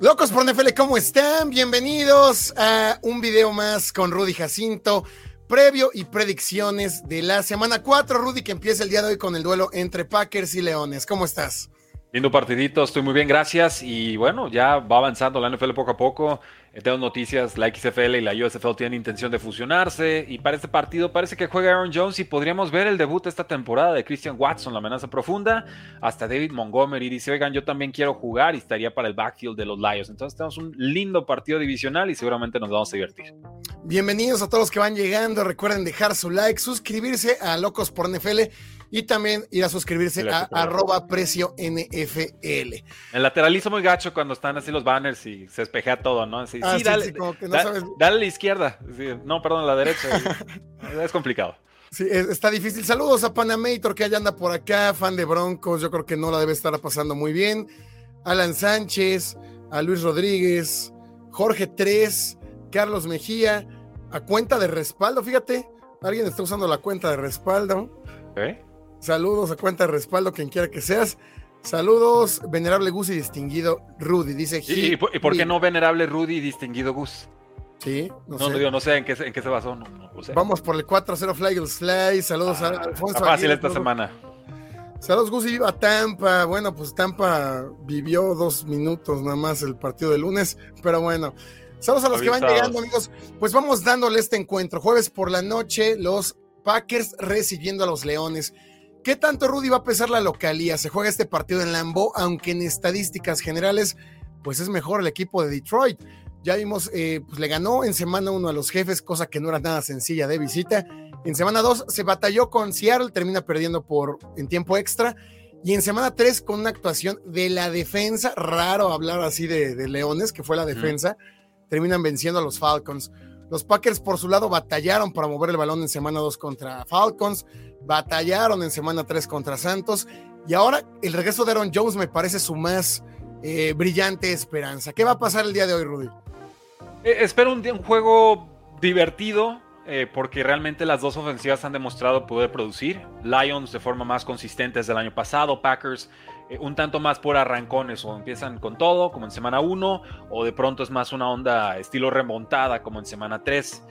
Locos por NFL, ¿cómo están? Bienvenidos a un video más con Rudy Jacinto, previo y predicciones de la semana 4. Rudy, que empieza el día de hoy con el duelo entre Packers y Leones. ¿Cómo estás? Lindo partidito, estoy muy bien, gracias. Y bueno, ya va avanzando la NFL poco a poco. Eh, tengo noticias, la XFL y la USFL tienen intención de fusionarse. Y para este partido parece que juega Aaron Jones y podríamos ver el debut esta temporada de Christian Watson, la amenaza profunda. Hasta David Montgomery dice, oigan, yo también quiero jugar y estaría para el backfield de los Lions. Entonces tenemos un lindo partido divisional y seguramente nos vamos a divertir. Bienvenidos a todos los que van llegando. Recuerden dejar su like, suscribirse a Locos por NFL y también ir a suscribirse a arroba precio NFL. El lateralizo muy gacho cuando están así los banners y se espejea todo, ¿no? Así, Ah, sí, dale, sí, como que no da- sabes. dale a la izquierda. Sí, no, perdón, a la derecha. es complicado. Sí, es- está difícil. Saludos a Panamator que ya anda por acá, fan de Broncos. Yo creo que no la debe estar pasando muy bien. Alan Sánchez, a Luis Rodríguez, Jorge 3, Carlos Mejía, a cuenta de respaldo. Fíjate, alguien está usando la cuenta de respaldo. ¿Ok? Saludos a cuenta de respaldo, quien quiera que seas. Saludos, venerable Gus y distinguido Rudy. Dice ¿Y, y por- y por qué no venerable Rudy y distinguido Gus? Sí, no, No, sé. no, digo, no sé en qué, se- en qué se basó. No, no sé. Vamos por el 4-0 Fly Eagles Fly. Saludos a Ah, Alfonso. fácil Aguirre, esta semana. Saludos, Gus, y viva Tampa. Bueno, pues Tampa vivió dos minutos nada más el partido de lunes, pero bueno. Saludos a los que van llegando, amigos. Pues vamos dándole este encuentro. Jueves por la noche, los Packers recibiendo a los Leones. ¿Qué tanto, Rudy, va a pesar la localía? Se juega este partido en Lambeau, aunque en estadísticas generales, pues es mejor el equipo de Detroit. Ya vimos, eh, pues le ganó en semana uno a los jefes, cosa que no era nada sencilla de visita. En semana 2 se batalló con Seattle, termina perdiendo por en tiempo extra. Y en semana 3 con una actuación de la defensa, raro hablar así de, de Leones, que fue la defensa, terminan venciendo a los Falcons. Los Packers por su lado batallaron para mover el balón en semana 2 contra Falcons, batallaron en semana 3 contra Santos. Y ahora el regreso de Aaron Jones me parece su más eh, brillante esperanza. ¿Qué va a pasar el día de hoy, Rudy? Eh, espero un, un juego divertido, eh, porque realmente las dos ofensivas han demostrado poder producir. Lions de forma más consistente desde el año pasado, Packers eh, un tanto más por arrancones, o empiezan con todo, como en semana 1, o de pronto es más una onda estilo remontada, como en semana 3.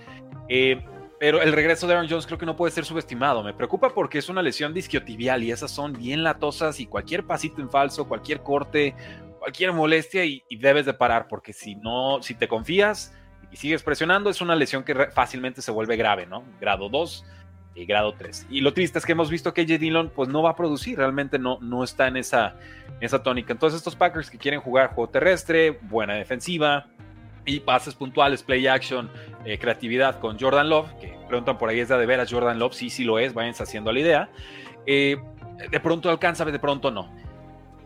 pero el regreso de Aaron Jones creo que no puede ser subestimado. Me preocupa porque es una lesión disquiotibial y esas son bien latosas y cualquier pasito en falso, cualquier corte, cualquier molestia y, debes de parar porque si no, si te confías y sigues presionando, es una lesión que fácilmente se vuelve grave, ¿no? Grado 2 grado 3. Y lo triste es que hemos visto que AJ Dillon pues no va a producir, realmente no, no está en esa, esa tónica. Entonces estos Packers que quieren jugar juego terrestre, buena defensiva y pases puntuales, play action, eh, creatividad con Jordan Love, que preguntan por ahí, ¿es de, de veras Jordan Love? Sí, sí lo es, váyanse haciendo la idea. Eh, de pronto alcanza, de pronto no.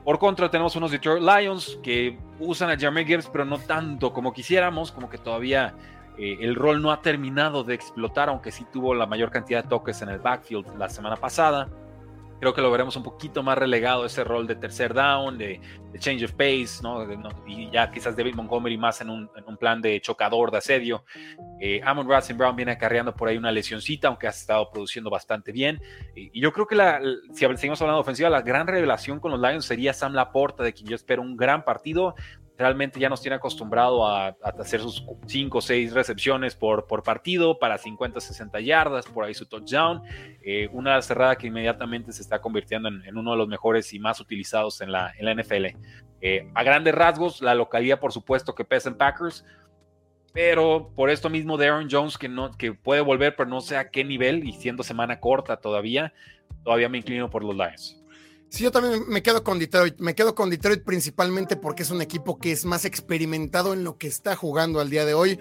Por contra, tenemos unos Detroit Lions que usan a Jeremy Gibbs, pero no tanto como quisiéramos, como que todavía eh, el rol no ha terminado de explotar, aunque sí tuvo la mayor cantidad de toques en el backfield la semana pasada. Creo que lo veremos un poquito más relegado ese rol de tercer down, de, change of pace, ¿no? De- no- y ya quizás David Montgomery más en un, plan de chocador, de asedio. Eh, Amon St. Brown viene acarreando por ahí una lesioncita, aunque ha estado produciendo bastante bien. Y, yo creo que si seguimos hablando de ofensiva, la gran revelación con los Lions sería Sam Laporta, de quien yo espero un gran partido. Realmente ya nos tiene acostumbrado a, hacer sus 5 o 6 recepciones por, partido para 50, 60 yardas, por ahí su touchdown. Eh, una cerrada que inmediatamente se está convirtiendo en, uno de los mejores y más utilizados en la, en la NFL. Eh, a grandes rasgos, la localidad, por supuesto, que pesa en Packers, pero por esto mismo de Aaron Jones, que, no, que puede volver, pero no sé a qué nivel, y siendo semana corta todavía, todavía me inclino por los Lions. Sí, yo también me quedo con Detroit. Me quedo con Detroit principalmente porque es un equipo que es más experimentado en lo que está jugando al día de hoy.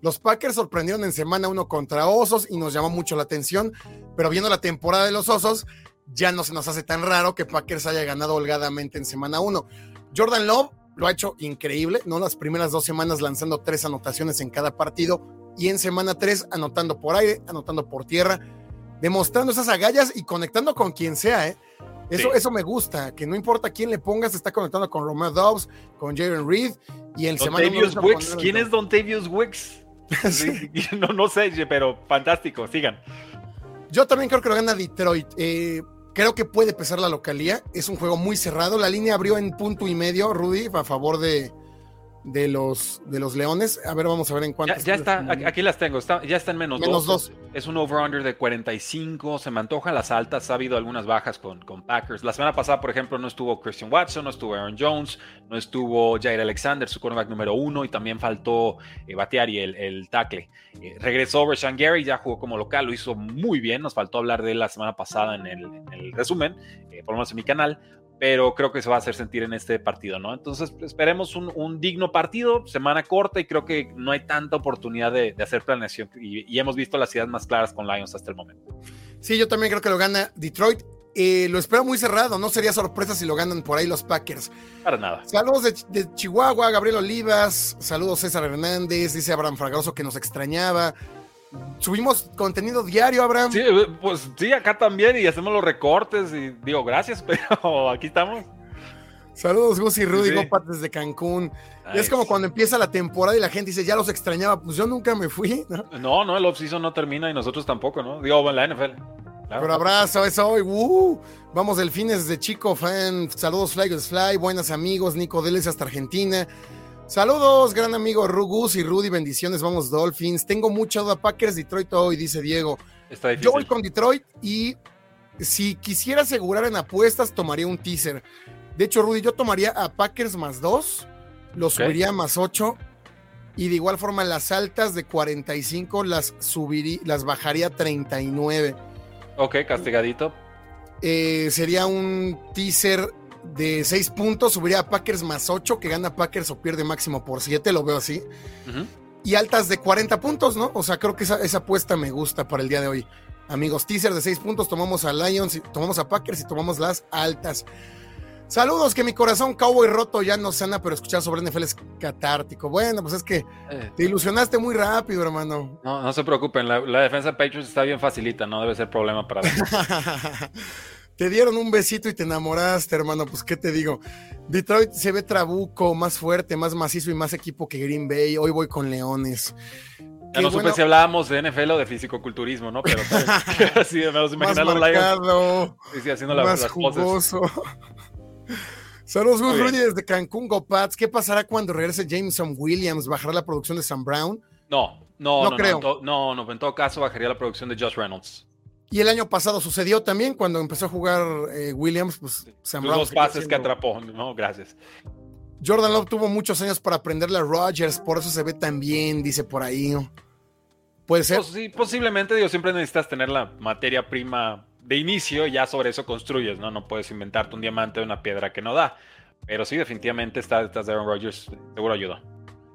Los Packers sorprendieron en semana uno contra Osos y nos llamó mucho la atención, pero viendo la temporada de los Osos, ya no se nos hace tan raro que Packers haya ganado holgadamente en semana uno. Jordan Love lo ha hecho increíble, ¿no? Las primeras dos semanas lanzando tres anotaciones en cada partido y en semana tres anotando por aire, anotando por tierra, demostrando esas agallas y conectando con quien sea, ¿eh? Eso, eso me gusta, que no importa quién le pongas, está conectando con Romeo Dobbs, con Jaren Reed y en semana Wicks. ¿Quién es Don Tavius Wicks? no, no sé, pero fantástico, sigan. Yo también creo que lo gana Detroit. Eh, creo que puede pesar la localía. Es un juego muy cerrado. La línea abrió en punto y medio, Rudy, a favor de, de los, de los Leones. A ver, vamos a ver en cuánto. Ya, está, aquí las tengo, ya está en menos, menos dos. Es un over-under de 45, se me antojan las altas, ha habido algunas bajas con, con Packers. La semana pasada, por ejemplo, no estuvo Christian Watson, no estuvo Aaron Jones, no estuvo Jair Alexander, su cornerback número uno, y también faltó eh, Bateari, el, el tackle. Eh, regresó Rashan Gary, ya jugó como local, lo hizo muy bien, nos faltó hablar de él la semana pasada en el, resumen, eh, por lo menos en mi canal pero creo que se va a hacer sentir en este partido, ¿no? Entonces esperemos un, digno partido, semana corta y creo que no hay tanta oportunidad de, hacer planeación y, hemos visto las ideas más claras con Lions hasta el momento. Sí, yo también creo que lo gana Detroit. Eh, lo espero muy cerrado, no sería sorpresa si lo ganan por ahí los Packers. Para nada. Saludos de, Chihuahua, Gabriel Olivas, saludos César Hernández, dice Abraham Fragoso que nos extrañaba. Subimos contenido diario, Abraham. Sí, pues sí, acá también y hacemos los recortes y digo gracias, pero aquí estamos. Saludos, Gus y Rudy sí, desde Cancún. Es como cuando empieza la temporada y la gente dice, ya los extrañaba. Pues yo nunca me fui, ¿no? No, no, el off-season no termina y nosotros tampoco, ¿no? Digo, en la NFL. Pero abrazo, eso hoy. Uh, vamos, delfines de Chico Fan. Saludos, Fly Fly. Buenos amigos. Nico Deles hasta Argentina. Saludos, gran amigo Rugus y Rudy, bendiciones, vamos Dolphins. Tengo mucha duda, Packers, Detroit hoy, dice Diego. Yo voy con Detroit y si quisiera asegurar en apuestas, tomaría un teaser. De hecho, Rudy, yo tomaría a Packers más dos, lo subiría a más ocho y de igual forma las altas de 45 las subiría, las bajaría a 39. Ok, castigadito. Eh, sería un teaser de 6 puntos, subiría a Packers más 8, que gana Packers o pierde máximo por 7, lo veo así. Y altas de 40 puntos, ¿no? O sea, creo que esa, apuesta me gusta para el día de hoy. Amigos, teaser de 6 puntos, tomamos a Lions, tomamos a Packers y tomamos las altas. Saludos, que mi corazón cowboy roto ya no sana, pero escuchar sobre NFL es catártico. Bueno, pues es que eh. te ilusionaste muy rápido, hermano. No, no se preocupen, la, defensa de Patriots está bien facilita, no debe ser problema para Te dieron un besito y te enamoraste, hermano. Pues, ¿qué te digo? Detroit se ve trabuco, más fuerte, más macizo y más equipo que Green Bay. Hoy voy con Leones. Ya no supe si hablábamos de NFL o de fisicoculturismo, ¿no? Pero sí, me los más marcado, sí, haciendo la, más jugoso. Saludos, Gus Rudy desde Cancún, GoPats. ¿Qué pasará cuando regrese Jameson Williams? ¿Bajará la producción de Sam Brown? No, no, no, no creo. No, no, en todo caso bajaría la producción de Josh Reynolds. Y el año pasado sucedió también cuando empezó a jugar eh, Williams, pues sembramos. Los pases que atrapó, no, gracias. Jordan Love tuvo muchos años para aprenderle a Rodgers, por eso se ve tan bien, dice por ahí. Puede ser. Pues sí, posiblemente, digo, siempre necesitas tener la materia prima de inicio ya sobre eso construyes, ¿no? No puedes inventarte un diamante de una piedra que no da. Pero sí, definitivamente estás de Aaron Rodgers, seguro ayuda.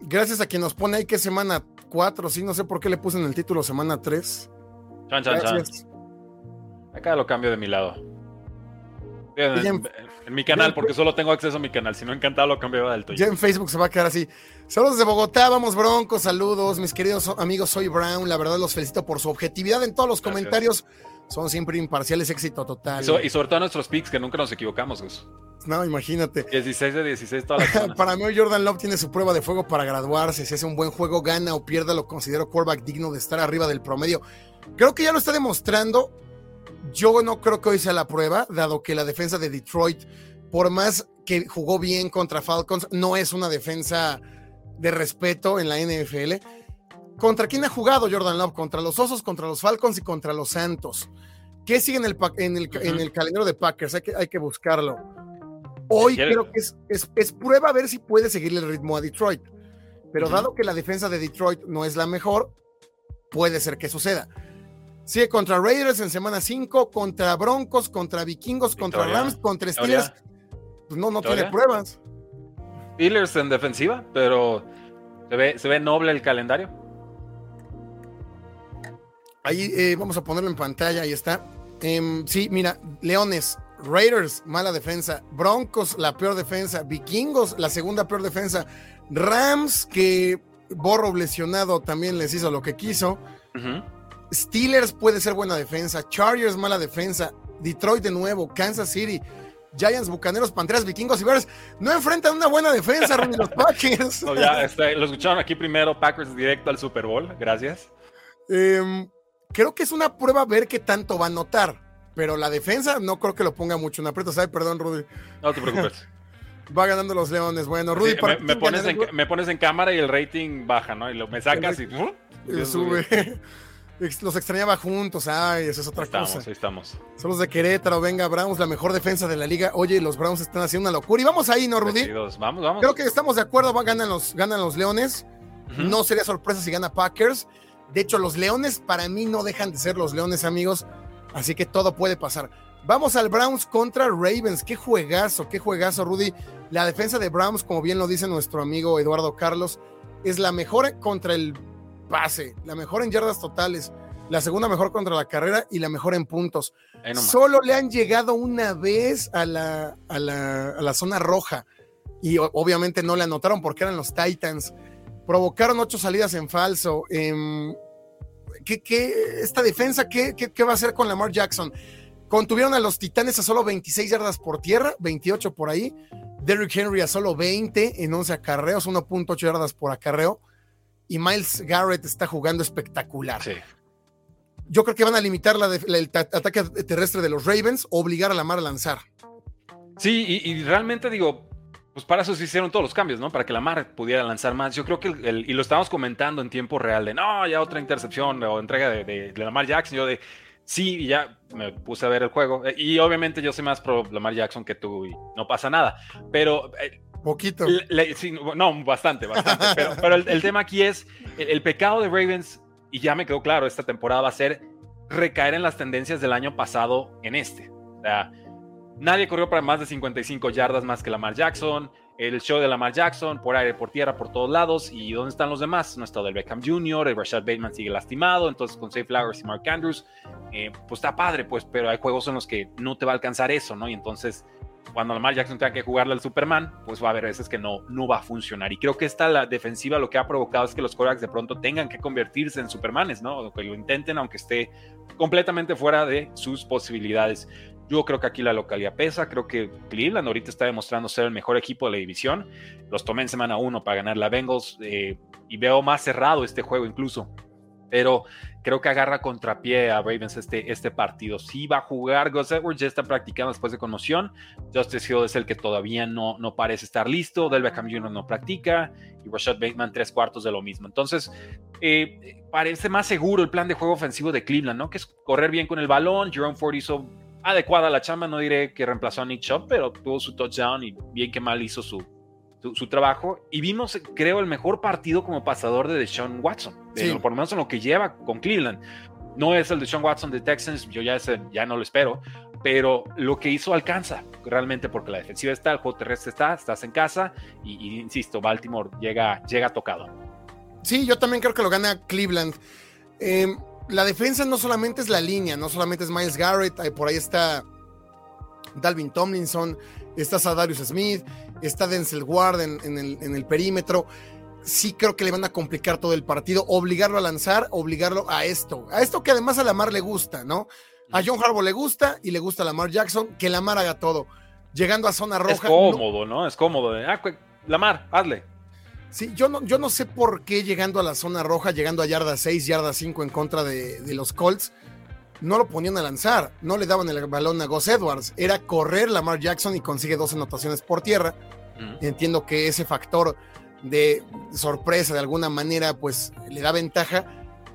Gracias a quien nos pone ahí que semana 4, sí, no sé por qué le puse en el título semana 3. Chan, chan, Gracias. Acá lo cambio de mi lado. En, mi canal, porque solo tengo acceso a mi canal. Si no, encantado lo cambio del tuyo. Ya en Facebook se va a quedar así. Saludos de Bogotá, vamos Broncos, saludos, mis queridos amigos. Soy Brown. La verdad, los felicito por su objetividad en todos los comentarios. Son siempre imparciales, éxito total. Y, sobre todo nuestros picks, que nunca nos equivocamos, Gus. No, imagínate. 16 de 16 todas las Para mí, Jordan Love tiene su prueba de fuego para graduarse. Si hace un buen juego, gana o pierda, lo considero quarterback digno de estar arriba del promedio. Creo que ya lo está demostrando yo no creo que hoy sea la prueba, dado que la defensa de Detroit, por más que jugó bien contra Falcons, no es una defensa de respeto en la NFL. ¿Contra quién ha jugado Jordan Love? Contra los Osos, contra los Falcons y contra los Santos. ¿Qué sigue en el, en el, calendario de Packers? Hay que, hay que buscarlo. Hoy creo que es, es, prueba a ver si puede seguirle el ritmo a Detroit. Pero dado que la defensa de Detroit no es la mejor, puede ser que suceda. Sigue contra Raiders en semana 5, contra Broncos, contra Vikingos, contra Rams, contra Steelers. Pues no, no tiene pruebas. Steelers en defensiva, pero se ve, se ve noble el calendario. Ahí eh, vamos a ponerlo en pantalla, ahí está. Em, sí, mira, Leones, Raiders, mala defensa. Broncos, la peor defensa. Vikingos, la segunda peor defensa. Rams, que Borro lesionado también les hizo lo que quiso. Steelers puede ser buena defensa. Chargers, mala defensa. Detroit de nuevo. Kansas City. Giants, Bucaneros, Panteras, Vikingos y Bears no enfrentan una buena defensa, Ronnie, los Packers. ya, este, lo escucharon aquí primero, Packers directo al Super Bowl, gracias. Em, creo que es una prueba ver qué tanto va a notar, pero la defensa no creo que lo ponga mucho en aprieto, ¿sabes? Perdón, Rudy. No te preocupes. va ganando los Leones. Bueno, Rudy, me, pones en, me, pones en, cámara y el rating baja, ¿no? Y lo, me sacas y, y sube. Los extrañaba juntos. Ay, esa es otra cosa. Ahí estamos. Son los de Querétaro. Venga, Browns, la mejor defensa de la liga. Oye, los Browns están haciendo una locura. Y vamos ahí, ¿no, Rudy? Vamos, vamos. Creo que estamos de acuerdo. Ganan los, ganan los Leones. No sería sorpresa si gana Packers. De hecho, los Leones para mí no dejan de ser los Leones, amigos. Así que todo puede pasar. Vamos al Browns contra Ravens. Qué juegazo, qué juegazo, Rudy. La defensa de Browns, como bien lo dice nuestro amigo Eduardo Carlos, es la mejor contra el pase, la mejor en yardas totales, la segunda mejor contra la carrera y la mejor en puntos. Solo le han llegado una vez a la, a la, zona roja y obviamente no le anotaron porque eran los Titans. Provocaron ocho salidas en falso. Em, ¿qué, esta defensa, ¿qué, qué, va a hacer con Lamar Jackson? Contuvieron a los Titanes a solo 26 yardas por tierra, 28 por ahí. Derrick Henry a solo 20 en 11 acarreos, 1.8 yardas por acarreo. Y Miles Garrett está jugando espectacular. Sí yo creo que van a limitar el ataque terrestre de los Ravens, obligar a Lamar a lanzar. Sí, y, realmente digo, pues para eso se hicieron todos los cambios, ¿no? Para que Lamar pudiera lanzar más. Yo creo que, y lo estábamos comentando en tiempo real, de no, ya otra intercepción o entrega de, Lamar Jackson. Yo de, sí, ya me puse a ver el juego. Eh, y obviamente yo soy más pro Lamar Jackson que tú y no pasa nada. Pero... Eh, Poquito. no, bastante, bastante. pero, el, tema aquí es, el pecado de Ravens y ya me quedó claro, esta temporada va a ser recaer en las tendencias del año pasado en este. O sea, nadie corrió para más de 55 yardas más que Lamar Jackson, el show de Lamar Jackson, por aire, por tierra, por todos lados. ¿Y dónde están los demás? No está del Beckham Jr., el Rashad Bateman sigue lastimado, entonces con Safe Flowers y Mark Andrews, eh, pues está padre, pues, pero hay juegos en los que no te va a alcanzar eso, ¿no? Y entonces cuando Lamar Jackson tenga que jugarle al Superman, pues va a haber veces que no, no va a funcionar. Y creo que esta la defensiva lo que ha provocado es que los quarterbacks de pronto tengan que convertirse en Supermanes, ¿no? O que lo intenten, aunque esté completamente fuera de sus posibilidades. Yo creo que aquí la localidad pesa, creo que Cleveland ahorita está demostrando ser el mejor equipo de la división. Los tomé en semana uno para ganar la Bengals eh, y veo más cerrado este juego incluso pero creo que agarra contrapié a Ravens este, este partido. Sí va a jugar, Gus Edwards ya está practicando después de conmoción, Justice Hill es el que todavía no, no parece estar listo, Del Beckham Jr. no practica, y Rashad Bateman tres cuartos de lo mismo. Entonces, eh, parece más seguro el plan de juego ofensivo de Cleveland, ¿no? Que es correr bien con el balón, Jerome Ford hizo adecuada la chamba, no diré que reemplazó a Nick Chubb, pero tuvo su touchdown y bien que mal hizo su, su, trabajo y vimos, creo, el mejor partido como pasador de Deshaun Watson, por lo menos en lo que lleva con Cleveland. No es el de Deshaun Watson de Texans, yo ya, ese, ya no lo espero, pero lo que hizo alcanza realmente porque la defensiva está, el juego terrestre está, estás en casa y, insisto, Baltimore llega, llega tocado. Sí, yo también creo que lo gana Cleveland. Em, la defensa no solamente es la línea, no solamente es Miles Garrett, por ahí está Dalvin Tomlinson, está Sadarius Smith, está Denzel Ward en, el, perímetro. Sí creo que le van a complicar todo el partido, obligarlo a lanzar, obligarlo a esto, a esto que además a Lamar le gusta, ¿no? A John Harbaugh le gusta y le gusta a Lamar Jackson, que Lamar haga todo. Llegando a zona roja. Es cómodo, ¿no? Es cómodo. Ah, Lamar, hazle. Sí, yo no, yo no sé por qué llegando a la zona roja, llegando a yarda 6, yarda 5 en contra de, de los Colts, no lo ponían a lanzar, no le daban el balón a Gus Edwards, era correr Lamar Jackson y consigue dos anotaciones por tierra. Entiendo que ese factor de sorpresa de alguna manera pues le da ventaja,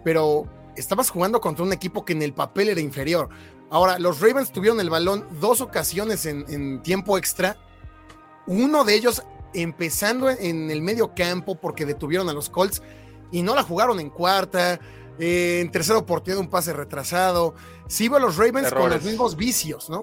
pero estabas jugando contra un equipo que en el papel era inferior. Ahora, los Ravens tuvieron el balón dos ocasiones en, tiempo extra, uno de ellos empezando en el medio campo porque detuvieron a los Colts y no la jugaron en cuarta, en tercera oportunidad un pase retrasado. Sí iba los Ravens con los mismos vicios, ¿no?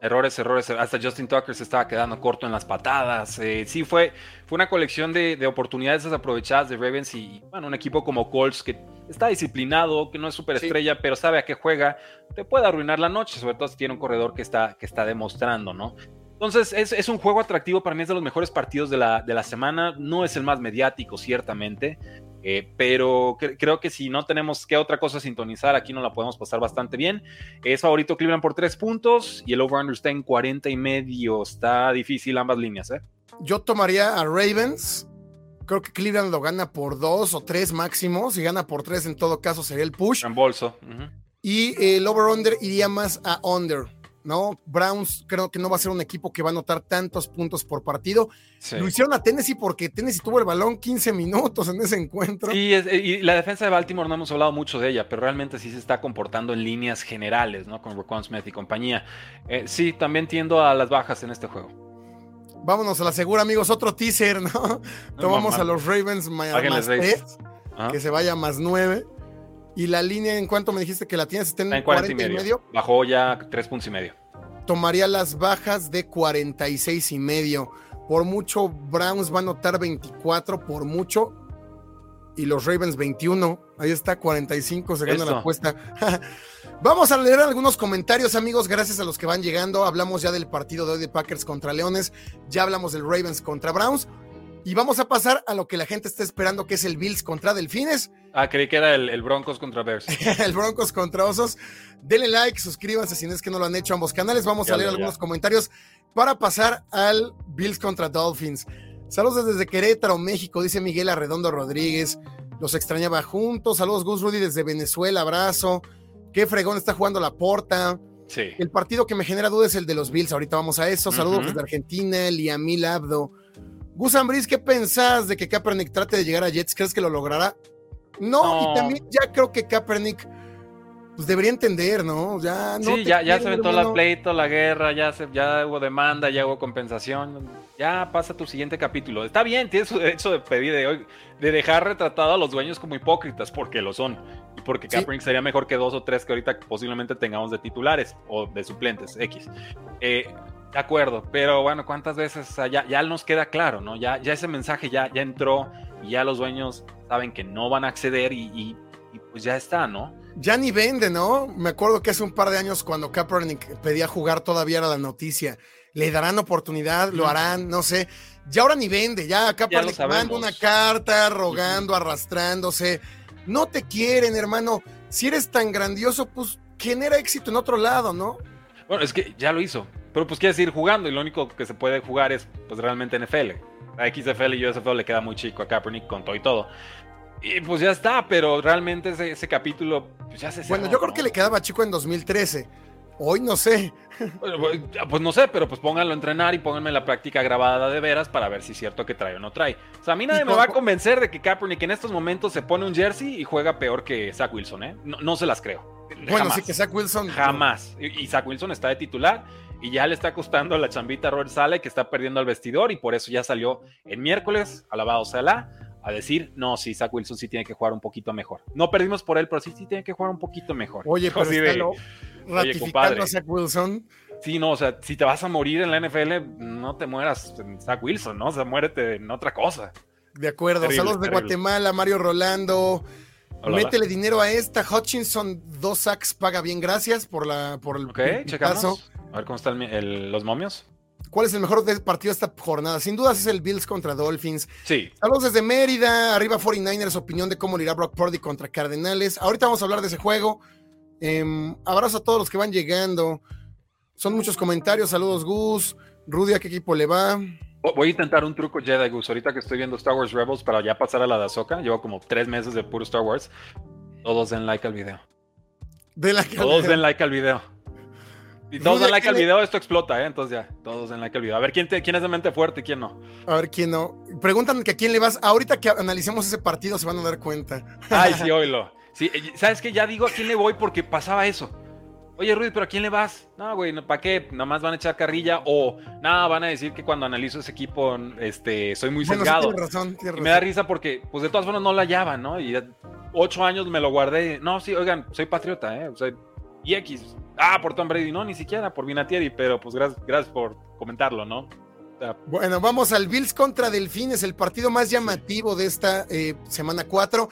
Errores, errores. Hasta Justin Tucker se estaba quedando corto en las patadas. Eh, sí, fue, fue una colección de, oportunidades desaprovechadas de Ravens y, bueno, un equipo como Colts que está disciplinado, que no es súper estrella, pero sabe a qué juega, te puede arruinar la noche, sobre todo si tiene un corredor que está, que está demostrando, ¿no? Entonces, es, un juego atractivo. Para mí es de los mejores partidos de la, de la semana. No es el más mediático, ciertamente. Eh, pero creo que si no tenemos qué otra cosa sintonizar, aquí no la podemos pasar bastante bien. Es favorito Cleveland por tres puntos y el over-under está en 40 y medio. Está difícil ambas líneas, ¿eh? Yo tomaría a Ravens. Creo que Cleveland lo gana por dos o tres máximo. Si gana por tres, en todo caso sería el push. En bolso. Y el over-under iría más a under. ¿No? Browns creo que no va a ser un equipo que va a anotar tantos puntos por partido. Lo hicieron a Tennessee porque Tennessee tuvo el balón 15 minutos en ese encuentro. Sí, y la defensa de Baltimore no hemos hablado mucho de ella, pero realmente sí se está comportando en líneas generales, ¿no? Con Raquan Smith y compañía. Eh, sí, también tiendo a las bajas en este juego. Vámonos a la segura, amigos. Otro teaser, ¿no? Tomamos a los Ravens más, que se vaya más 9. Y la línea, ¿en cuánto me dijiste que la tienes? Está en, 40, y, medio. Bajó ya 3 puntos y medio. Tomaría las bajas de 46 y medio. Por mucho, Browns va a anotar 24, por mucho. Y los Ravens 21. Ahí está, 45, se gana la apuesta. Vamos a leer algunos comentarios, amigos, gracias a los que van llegando. Hablamos ya del partido de hoy de Packers contra Leones. Ya hablamos del Ravens contra Browns. Y vamos a pasar a lo que la gente está esperando, que es el Bills contra Delfines. Ah, creí que era el, Broncos contra Bears. el Broncos contra Osos. Denle like, suscríbanse si no es que no lo han hecho ambos canales. Vamos a leer algunos comentarios para pasar al Bills contra Dolphins. Saludos desde Querétaro, México, dice Miguel Arredondo Rodríguez. Los extrañaba juntos. Saludos, Gus Rudy desde Venezuela, abrazo. Qué fregón está jugando la porta. Sí. El partido que me genera dudas es el de los Bills. Ahorita vamos a eso. Saludos desde Argentina, Liamil Abdo. Gus Ambris, ¿qué pensás de que Kaepernick trate de llegar a Jets? ¿Crees que lo logrará? No, y también ya creo que Kaepernick pues debería entender, ¿no? Ya no. Sí, ya, ya se aventó la pleito, la guerra, ya, se, ya hubo demanda, ya hubo compensación. Ya pasa tu siguiente capítulo. Está bien, tienes su derecho de pedir de hoy, de dejar retratado a los dueños como hipócritas, porque lo son. Y porque Kaepernick sería mejor que dos o tres que ahorita posiblemente tengamos de titulares o de suplentes, X. Eh, de acuerdo, pero bueno, ¿cuántas veces ya, ya nos queda claro, ¿no? Ya, ya ese mensaje ya, ya entró y ya los dueños saben que no van a acceder y, pues ya está, ¿no? Ya ni vende, ¿no? Me acuerdo que hace un par de años cuando Kaepernick pedía jugar todavía era la noticia. Le darán oportunidad, lo harán, no sé. Ya ahora ni vende, ya Kaepernick manda una carta rogando, arrastrándose. No te quieren, hermano. Si eres tan grandioso, pues genera éxito en otro lado, ¿no? Bueno, es que ya lo hizo. Pero pues quiere seguir jugando y lo único que se puede jugar es pues realmente NFL. A XFL y USFL le queda muy chico a Kaepernick con todo y todo. Y pues ya está, pero realmente ese, capítulo pues ya se Bueno, yo creo que le quedaba chico en 2013. Hoy no sé. Pues, pues, no sé, pero pues pónganlo a entrenar y pónganme la práctica grabada de veras para ver si es cierto que trae o no trae. O sea, a mí nadie me va a convencer de que Kaepernick en estos momentos se pone un jersey y juega peor que Zach Wilson, ¿eh? No, se las creo. Bueno, sí que Zach Wilson. Jamás. Y, y Zach Wilson está de titular y ya le está costando la chambita a Robert Sale que está perdiendo al vestidor y por eso ya salió en miércoles, alabado sea la, a decir, no, sí, Zach Wilson sí tiene que jugar un poquito mejor. No perdimos por él, pero sí, sí tiene que jugar un poquito mejor. Oye, pero está ratificando a Zach Wilson. Sí, no, o sea, si te vas a morir en la NFL, no te mueras en Zach Wilson, ¿no? O sea, muérete en otra cosa. De acuerdo. Saludos de Guatemala, Mario Rolando. Métele dinero a esta. Hutchinson, dos sacks, paga bien. Gracias por la por el Ok, checamos. A ver cómo están los momios. ¿Cuál es el mejor partido de esta jornada? Sin dudas es el Bills contra Dolphins. Sí. Saludos desde Mérida, arriba 49ers, opinión de cómo le irá Brock Purdy contra Cardenales. Ahorita vamos a hablar de ese juego. Em, abrazo a todos los que van llegando. Son muchos comentarios. Saludos, Gus. Rudy, ¿a qué equipo le va? Voy a intentar un truco Jedi, Gus. Ahorita que estoy viendo Star Wars Rebels para ya pasar a la de Ahsoka. Llevo como tres meses de puro Star Wars. Todos den like al video. De like Todos den like al video. Y todos den like al video, esto explota, ¿eh? Entonces ya, todos den like al video. A ver quién, quién es de mente fuerte y quién no. A ver quién no. Preguntan que a quién le vas. Ahorita que analicemos ese partido se van a dar cuenta. Ay, sí, oílo. Sí, eh, ¿sabes qué? Ya digo a quién le voy porque pasaba eso. Oye, Rudy, ¿pero a quién le vas? No, güey, ¿para qué? Nada más van a echar carrilla o nada, van a decir que cuando analizo ese equipo este, soy muy bueno, sesgado. razón, y me da risa porque, pues de todas formas no la hallaban, ¿no? Y ocho años me lo guardé. No, sí, oigan, soy patriota, ¿eh? O sea, y X, Ah, por Tom Brady, no, ni siquiera por Vinatieri, pero pues gracias, gracias por comentarlo, ¿no? Bueno, vamos al Bills contra Delfines, el partido más llamativo de esta eh, semana 4.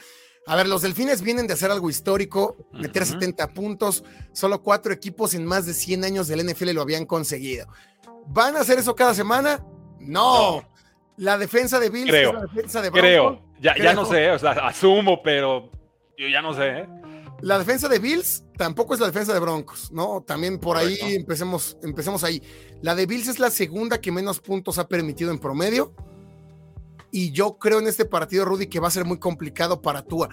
A ver, los Delfines vienen de hacer algo histórico, meter 70 puntos, solo cuatro equipos en más de 100 años del NFL lo habían conseguido. ¿Van a hacer eso cada semana? No. La defensa de Bills creo, la defensa de Creo, ya, ya no sé, o sea, asumo, pero yo ya no sé. ¿eh? La defensa de Bills tampoco es la defensa de Broncos, ¿no? También por ahí empecemos, empecemos ahí. La de Bills es la segunda que menos puntos ha permitido en promedio. Y yo creo en este partido, Rudy, que va a ser muy complicado para Tua.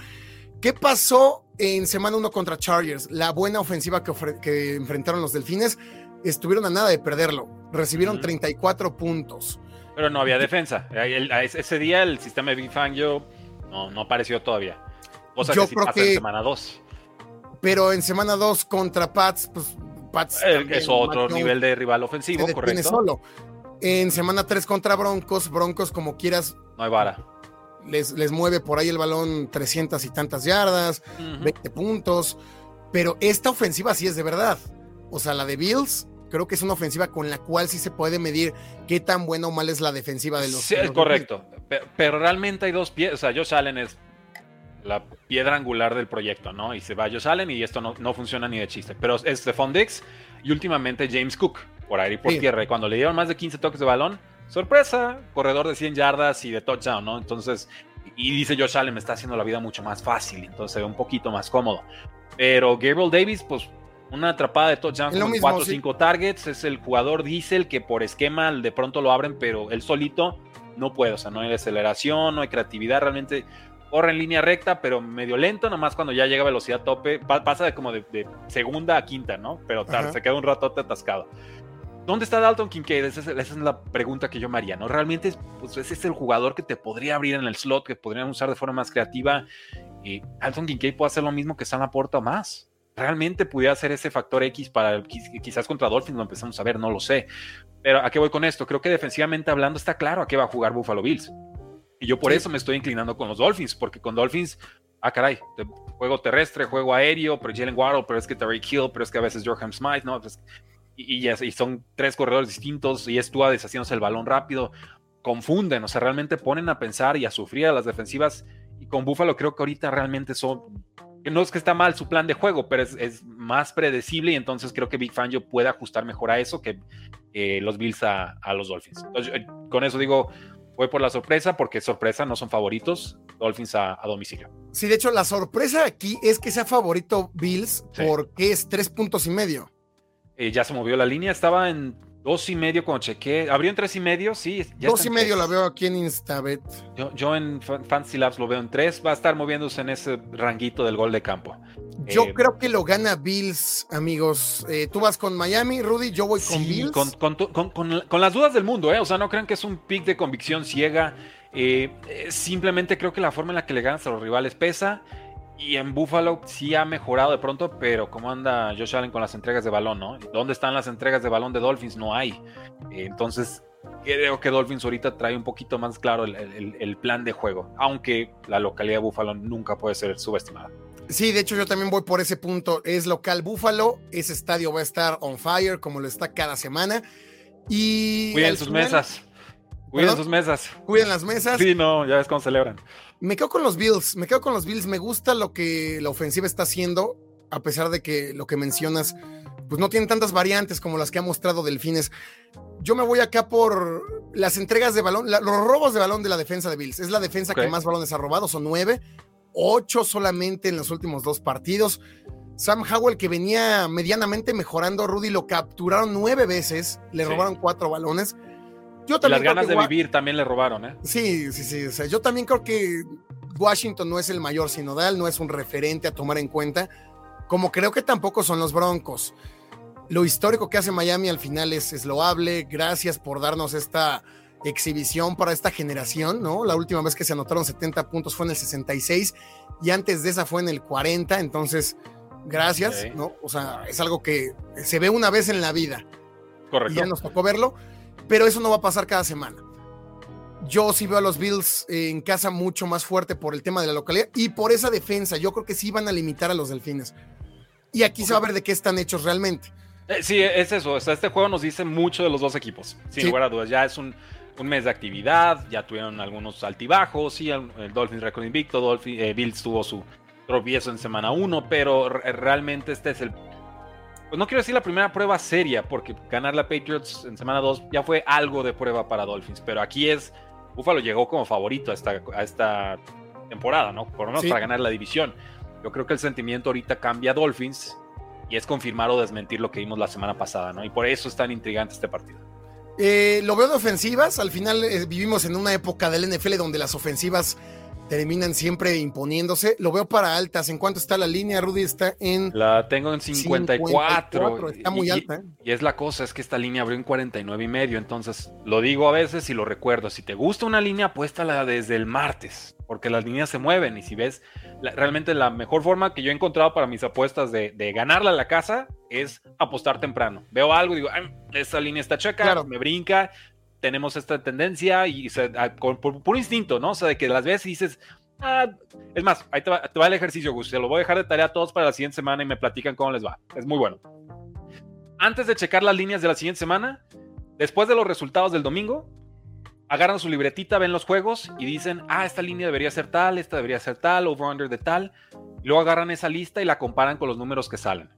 ¿Qué pasó en semana 1 contra Chargers? La buena ofensiva que, enfrentaron los Delfines estuvieron a nada de perderlo. Recibieron 34 puntos. Pero no había defensa. ese día el sistema de Big Fangio no, no apareció todavía. yo creo que en semana 2 pero en semana 2 contra Pats, pues Pats. Eh, es otro nivel de rival ofensivo, correcto. solo. En semana 3 contra Broncos, Broncos como quieras. No hay vara. Les, les mueve por ahí el balón 300 y tantas yardas, 20 puntos. Pero esta ofensiva sí es de verdad. O sea, la de Bills, creo que es una ofensiva con la cual sí se puede medir qué tan buena o mal es la defensiva de los. Sí, es correcto. Pero, pero, realmente hay dos pies. O sea, Josh Allen es la piedra angular del proyecto, ¿no? Y se va Josh Allen y esto no, no funciona ni de chiste. Pero es Stephon Dix y últimamente James Cook, por ahí por tierra. Y cuando le dieron más de 15 toques de balón, sorpresa, corredor de 100 yardas y de touchdown, ¿no? Entonces, y dice Josh Allen, me está haciendo la vida mucho más fácil, entonces se ve un poquito más cómodo. Pero Gabriel Davis, pues una atrapada de touchdown con 4 o 5 targets, es el jugador diesel que por esquema de pronto lo abren, pero él solito no puede, o sea, no hay aceleración, no hay creatividad, realmente corre en línea recta, pero medio lento, nomás cuando ya llega a velocidad tope, pasa de como de, segunda a quinta, ¿no? Pero se queda un ratote atascado. ¿Dónde está Dalton Kincaid? Esa es, la pregunta que yo me haría, ¿no? Realmente pues, ese es el jugador que te podría abrir en el slot, que podrían usar de forma más creativa. Y Dalton Kincaid puede hacer lo mismo que San Laporta o más. Realmente pudiera ser ese factor X para quizás contra Dolphins, lo empezamos a ver, no lo sé. Pero ¿a qué voy con esto? Creo que defensivamente hablando está claro a qué va a jugar Buffalo Bills. Y yo por eso me estoy inclinando con los Dolphins, porque con Dolphins, ah, caray, juego terrestre, juego aéreo, pero Jalen Waddle, pero es que Terry Hill, pero es que a veces Jorge Smith, ¿no? Pues, y, y, son tres corredores distintos y es Tua deshaciéndose el balón rápido. Confunden, o sea, realmente ponen a pensar y a sufrir a las defensivas. Y con Buffalo creo que ahorita realmente son. No es que está mal su plan de juego, pero es, más predecible y entonces creo que Big Fangio puede ajustar mejor a eso que los Bills a, a los Dolphins. Entonces, con eso digo, Voy por la sorpresa porque sorpresa, no son favoritos. Dolphins a, domicilio. Sí, de hecho, la sorpresa aquí es que sea favorito Bills porque es tres puntos y medio. Eh, ya se movió la línea, estaba en Dos y medio cuando chequé. ¿Abrió en tres y medio? Sí. dos y medio la veo aquí en Instabet. Yo, yo, en Fantasy Labs lo veo en tres. Va a estar moviéndose en ese ranguito del gol de campo. Yo eh, creo que lo gana Bills, amigos. Eh, tú vas con Miami, Rudy. Yo voy con Bills. Con, con, las dudas del mundo, ¿eh? O sea, no crean que es un pick de convicción ciega. Eh, simplemente creo que la forma en la que le ganas a los rivales pesa. Y en Buffalo sí ha mejorado de pronto, pero ¿cómo anda Josh Allen con las entregas de balón, no? ¿Dónde están las entregas de balón de Dolphins? No hay. Entonces, creo que Dolphins ahorita trae un poquito más claro el, plan de juego, aunque la localidad de Buffalo nunca puede ser subestimada. Sí, de hecho yo también voy por ese punto. Es local Buffalo, ese estadio va a estar on fire como lo está cada semana. Y Cuiden sus mesas. Cuiden sus mesas. Cuiden las mesas. Sí, no, ya ves cómo celebran. Me quedo con los Bills, me quedo con los Bills. Me gusta lo que la ofensiva está haciendo, a pesar de que lo que mencionas, pues no tiene tantas variantes como las que ha mostrado Delfines. Yo me voy acá por las entregas de balón, los robos de balón de la defensa de Bills. Es la defensa que más balones ha robado, son nueve, ocho solamente en los últimos dos partidos. Sam Howell, que venía medianamente mejorando, Rudy lo capturaron nueve veces, le robaron cuatro balones. Yo también las ganas de vivir también le robaron, ¿eh? Sí, sí, sí. O sea, yo también creo que Washington no es el mayor sinodal, no es un referente a tomar en cuenta, como creo que tampoco son los Broncos. Lo histórico que hace Miami al final es, es loable. Gracias por darnos esta exhibición para esta generación, ¿no? La última vez que se anotaron 70 puntos fue en el 66 y antes de esa fue en el 40, entonces, gracias, ¿no? O sea, es algo que se ve una vez en la vida. Correcto. Y ya nos tocó verlo pero eso no va a pasar cada semana. Yo sí veo a los Bills en casa mucho más fuerte por el tema de la localidad y por esa defensa. Yo creo que sí van a limitar a los Delfines. Y aquí se va a ver de qué están hechos realmente. Eh, sí, es eso. este juego nos dice mucho de los dos equipos. Sin lugar a dudas. Ya es un, mes de actividad. Ya tuvieron algunos altibajos. Sí, el, Dolphins récord invicto. Eh, Bills tuvo su tropiezo en semana 1. Pero realmente este es el. Pues no quiero decir la primera prueba seria. Porque ganar la Patriots en semana 2 ya fue algo de prueba para Dolphins. Pero aquí es. Buffalo llegó como favorito a esta, a esta temporada, ¿no? Por lo menos para ganar la división. Yo creo que el sentimiento ahorita cambia a Dolphins y es confirmar o desmentir lo que vimos la semana pasada, ¿no? Y por eso es tan intrigante este partido. Eh, lo veo de ofensivas, al final eh, vivimos en una época del NFL donde las ofensivas terminan siempre imponiéndose. Lo veo para altas. ¿En cuánto está la línea, Rudy? Está en. La tengo en 54. está muy alta. ¿eh? Y es la cosa, es que esta línea abrió en 49 y medio. Entonces, lo digo a veces y lo recuerdo. Si te gusta una línea, apuéstala desde el martes. Porque las líneas se mueven. Y si ves, realmente la mejor forma que yo he encontrado para mis apuestas de, de ganarla a la casa es apostar temprano. Veo algo y digo, esa línea está checa, me brinca, tenemos esta tendencia y por, puro instinto, ¿no? O sea, de que las veces dices, ah, es más, ahí te va, el ejercicio, Gus. Se lo voy a dejar de tarea a todos para la siguiente semana y me platican cómo les va. Es muy bueno. Antes de checar las líneas de la siguiente semana, después de los resultados del domingo, agarran su libretita, ven los juegos y dicen, ah, esta línea debería ser tal, esta debería ser tal, over-under de tal. Y luego agarran esa lista y la comparan con los números que salen.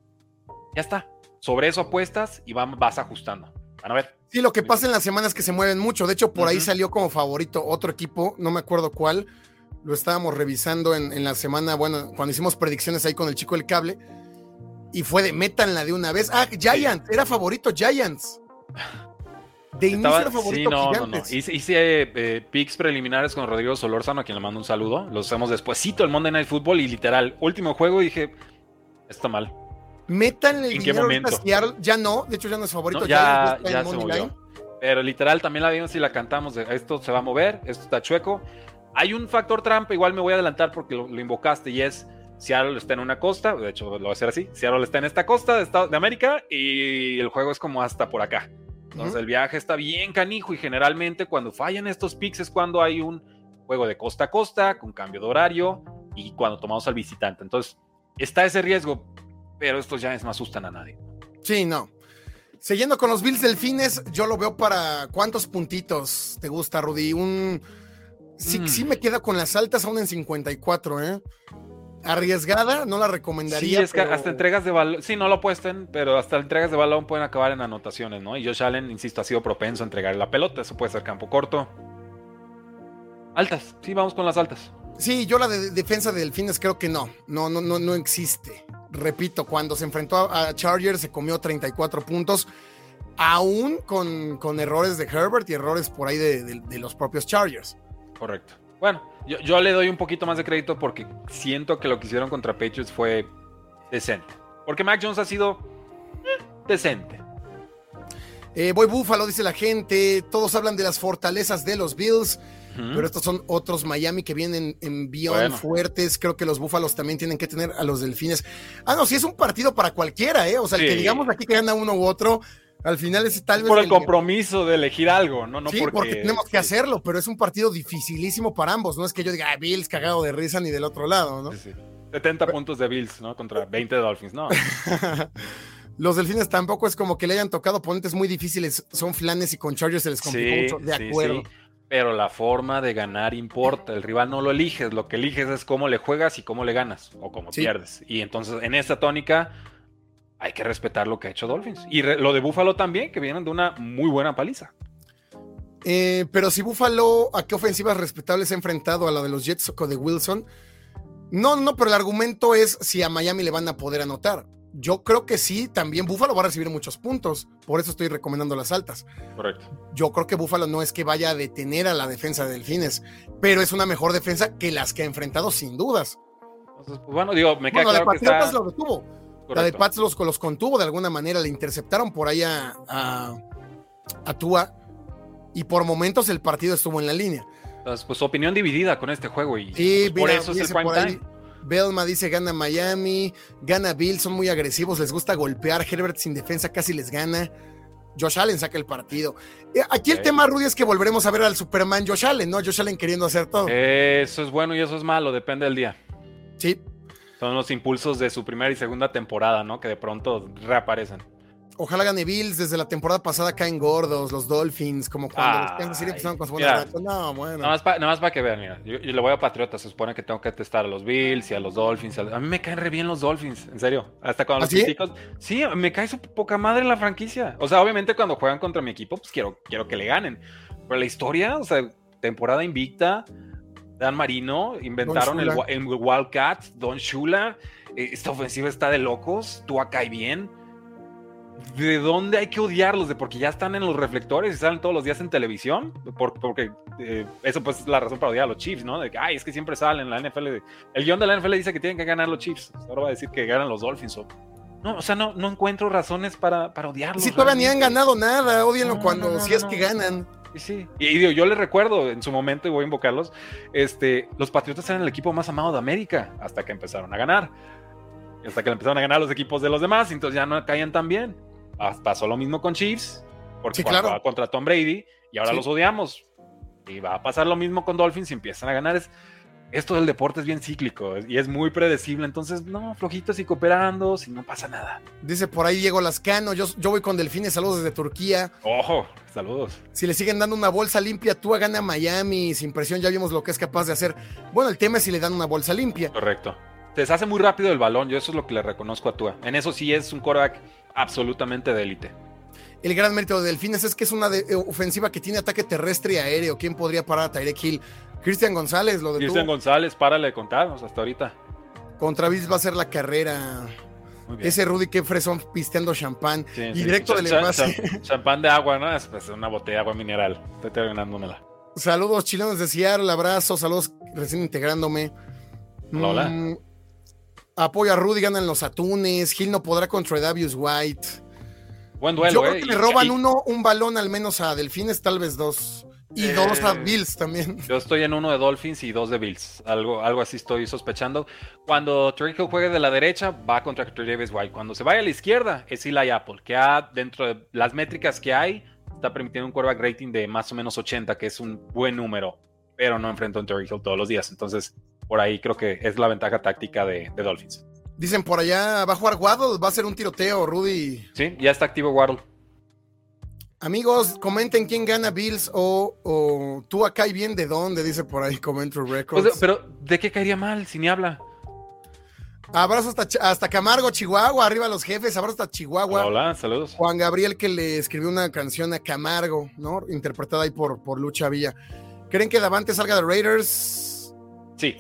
Ya está. Sobre eso apuestas y vas ajustando. Van a ver. Sí, lo que pasa en las semanas que se mueven mucho. De hecho, por ahí salió como favorito otro equipo, no me acuerdo cuál. Lo estábamos revisando en, la semana, bueno, cuando hicimos predicciones ahí con el chico del cable. Y fue de métanla de una vez. Ah, Giants, era favorito Giants. De inicio era favorito sí, no, no, no. Hice, eh, picks preliminares con Rodrigo Solórzano, a quien le mando un saludo. Los hacemos despuésito el Monday Night Football y literal, último juego dije, está mal. Métanle el dinero ya no, de hecho ya no es favorito. ya, ya, se movió. Pero literal también la vimos y la cantamos esto se va a mover, esto está chueco. Hay un factor trampa, igual me voy a adelantar porque lo, invocaste y es Seattle está en una costa, de hecho lo voy a hacer así, Seattle está en esta costa de, de América y el juego es como hasta por acá. Entonces el viaje está bien canijo y generalmente cuando fallan estos picks es cuando hay un juego de costa a costa con cambio de horario y cuando tomamos al visitante. Entonces está ese riesgo, pero estos ya no asustan a nadie. Sí, no. Siguiendo con los Bills Delfines, yo lo veo para cuántos puntitos te gusta, Rudy. Un sí, sí mm. me queda con las altas aún en 54, ¿eh? Arriesgada, no la recomendaría. Sí, es que hasta entregas de balón, sí, no lo apuesten, pero hasta entregas de balón pueden acabar en anotaciones, ¿no? Y Josh Allen, insisto, ha sido propenso a entregar la pelota, eso puede ser campo corto. Altas, sí, vamos con las altas. Sí, yo la de defensa de Delfines creo que no, no, no, no, no existe. Repito, cuando se enfrentó a Chargers se comió 34 puntos, aún con, con errores de Herbert y errores por ahí de, los propios Chargers. Correcto. Bueno, yo, le doy un poquito más de crédito porque siento que lo que hicieron contra Patriots fue decente. Porque Mac Jones ha sido eh, decente. Eh, voy Búfalo, dice la gente. Todos hablan de las fortalezas de los Bills. Pero estos son otros Miami que vienen en Beyond fuertes. Creo que los Búfalos también tienen que tener a los Delfines. Ah, no, sí es un partido para cualquiera, ¿eh? O sea, el que digamos aquí que gana uno u otro, al final es tal vez. Por el, compromiso de elegir algo, ¿no? no sí, porque... tenemos que hacerlo, pero es un partido dificilísimo para ambos. No es que yo diga, ah, Bills cagado de risa ni del otro lado, ¿no? Sí, 70 puntos de Bills, ¿no? Contra 20 de Dolphins, ¿no? Los delfines tampoco es como que le hayan tocado oponentes muy difíciles. Son flanes y con Chargers se les complicó mucho. De acuerdo. Pero la forma de ganar importa. El rival no lo eliges. Lo que eliges es cómo le juegas y cómo le ganas o cómo pierdes. Y entonces, en esta tónica, hay que respetar lo que ha hecho Dolphins. Y lo de Buffalo también, que vienen de una muy buena paliza. Eh, pero si Buffalo, ¿a qué ofensivas respetables ha enfrentado? ¿A la de los Jets o de Wilson? No, no, pero el argumento es si a Miami le van a poder anotar yo creo que sí, también Búfalo va a recibir muchos puntos, por eso estoy recomendando las altas. Correcto. Yo creo que Búfalo no es que vaya a detener a la defensa de Delfines, pero es una mejor defensa que las que ha enfrentado sin dudas. Pues, bueno, digo, me queda claro la de Patriotas lo detuvo. La de Pats los, los contuvo de alguna manera, le interceptaron por ahí a, a, Tua y por momentos el partido estuvo en la línea. Entonces, pues opinión dividida con este juego y pues, por eso es el prime time. Belma dice gana Miami, gana Bill, son muy agresivos, les gusta golpear. Herbert sin defensa casi les gana. Josh Allen saca el partido. Eh, aquí el tema, Rudy, es que volveremos a ver al Superman Josh Allen, ¿no? Josh Allen queriendo hacer todo. Eso es bueno y eso es malo, depende del día. Sí. Son los impulsos de su primera y segunda temporada, ¿no? Que de pronto reaparecen. Ojalá gane Bills. Desde la temporada pasada caen gordos, los Dolphins, como cuando los Kansas City empezaron con su buena No, bueno. Nada más para que vean, mira. Yo, le voy a Patriotas. Se supone que tengo que testar a los Bills y a los Dolphins. A, mí me caen re bien los Dolphins, en serio. Hasta cuando ¿Ah, los sí? Sí, me cae su poca madre la franquicia. O sea, obviamente cuando juegan contra mi equipo, pues quiero, quiero que le ganen. Pero la historia, o sea, temporada invicta. Dan Marino, inventaron el, el, Wildcat, Don Shula. Eh, esta ofensiva está de locos. Tú acá y bien ¿De dónde hay que odiarlos? ¿De porque ya están en los reflectores y salen todos los días en televisión? porque eh, eso pues es la razón para odiar a los Chiefs, ¿no? De que, ay, es que siempre salen la NFL. el guion de la NFL dice que tienen que ganar los Chiefs. Ahora va a decir que ganan los Dolphins. no, o sea, no, no encuentro razones para, para odiarlos. Si todavía ni han ganado nada, odienlo cuando, si es que ganan. Sí, Y, yo les recuerdo en su momento, y voy a invocarlos, este, los Patriotas eran el equipo más amado de América hasta que empezaron a ganar hasta que le empezaron a ganar los equipos de los demás, entonces ya no caían tan bien. Pasó lo mismo con Chiefs, porque sí, contra Tom Brady, y ahora los odiamos. Y va a pasar lo mismo con Dolphins y empiezan a ganar. Es, esto del deporte es bien cíclico y es muy predecible, entonces no, flojitos y cooperando, si no pasa nada. Dice por ahí Diego Lascano, yo, yo voy con Delfines, saludos desde Turquía. Ojo, saludos. Si le siguen dando una bolsa limpia, tú gana Miami, sin presión, ya vimos lo que es capaz de hacer. Bueno, el tema es si le dan una bolsa limpia. Correcto te deshace muy rápido el balón. Yo eso es lo que le reconozco a Tua. En eso sí es un quarterback absolutamente de élite. El gran mérito de Delfines es que es una eh, ofensiva que tiene ataque terrestre y aéreo. ¿Quién podría parar a Tyrek Hill? Cristian González, lo de Cristian González, párale de contarnos hasta ahorita. Contra Bills va a ser la carrera. Ese Rudy que fresón pisteando champán. y directo del envase. champán de agua, ¿no? Es pues, una botella de agua mineral. Estoy terminándomela. Saludos chilenos de Seattle, abrazo, saludos recién integrándome. Hola. Mm, Apoya a Rudy, ganan los atunes. Gil no podrá contra Davius White. Buen duelo, Yo creo eh, que le roban uno, un balón al menos a Delfines, tal vez dos. Y dos a eh, Bills también. Yo estoy en uno de Dolphins y dos de Bills. Algo, algo así estoy sospechando. Cuando Hill juegue de la derecha, va contra Davis White. Cuando se vaya a la izquierda, es Eli Apple, que ha, dentro de las métricas que hay, está permitiendo un quarterback rating de más o menos 80, que es un buen número. Pero no enfrenta a Hill todos los días. Entonces, por ahí creo que es la ventaja táctica de, Dolphins. Dicen por allá, ¿va a jugar Waddle? ¿Va a ser un tiroteo, Rudy? Sí, ya está activo Waddle. Amigos, comenten quién gana Bills o, tú acá y bien de dónde, dice por ahí Commentary Records. Pues, pero, ¿de qué caería mal si ni habla? Abrazo hasta, hasta Camargo, Chihuahua, arriba los jefes, abrazo hasta Chihuahua. Hola, saludos. Juan Gabriel que le escribió una canción a Camargo, ¿no? Interpretada ahí por, por Lucha Villa. ¿Creen que Davante salga de Raiders? Sí.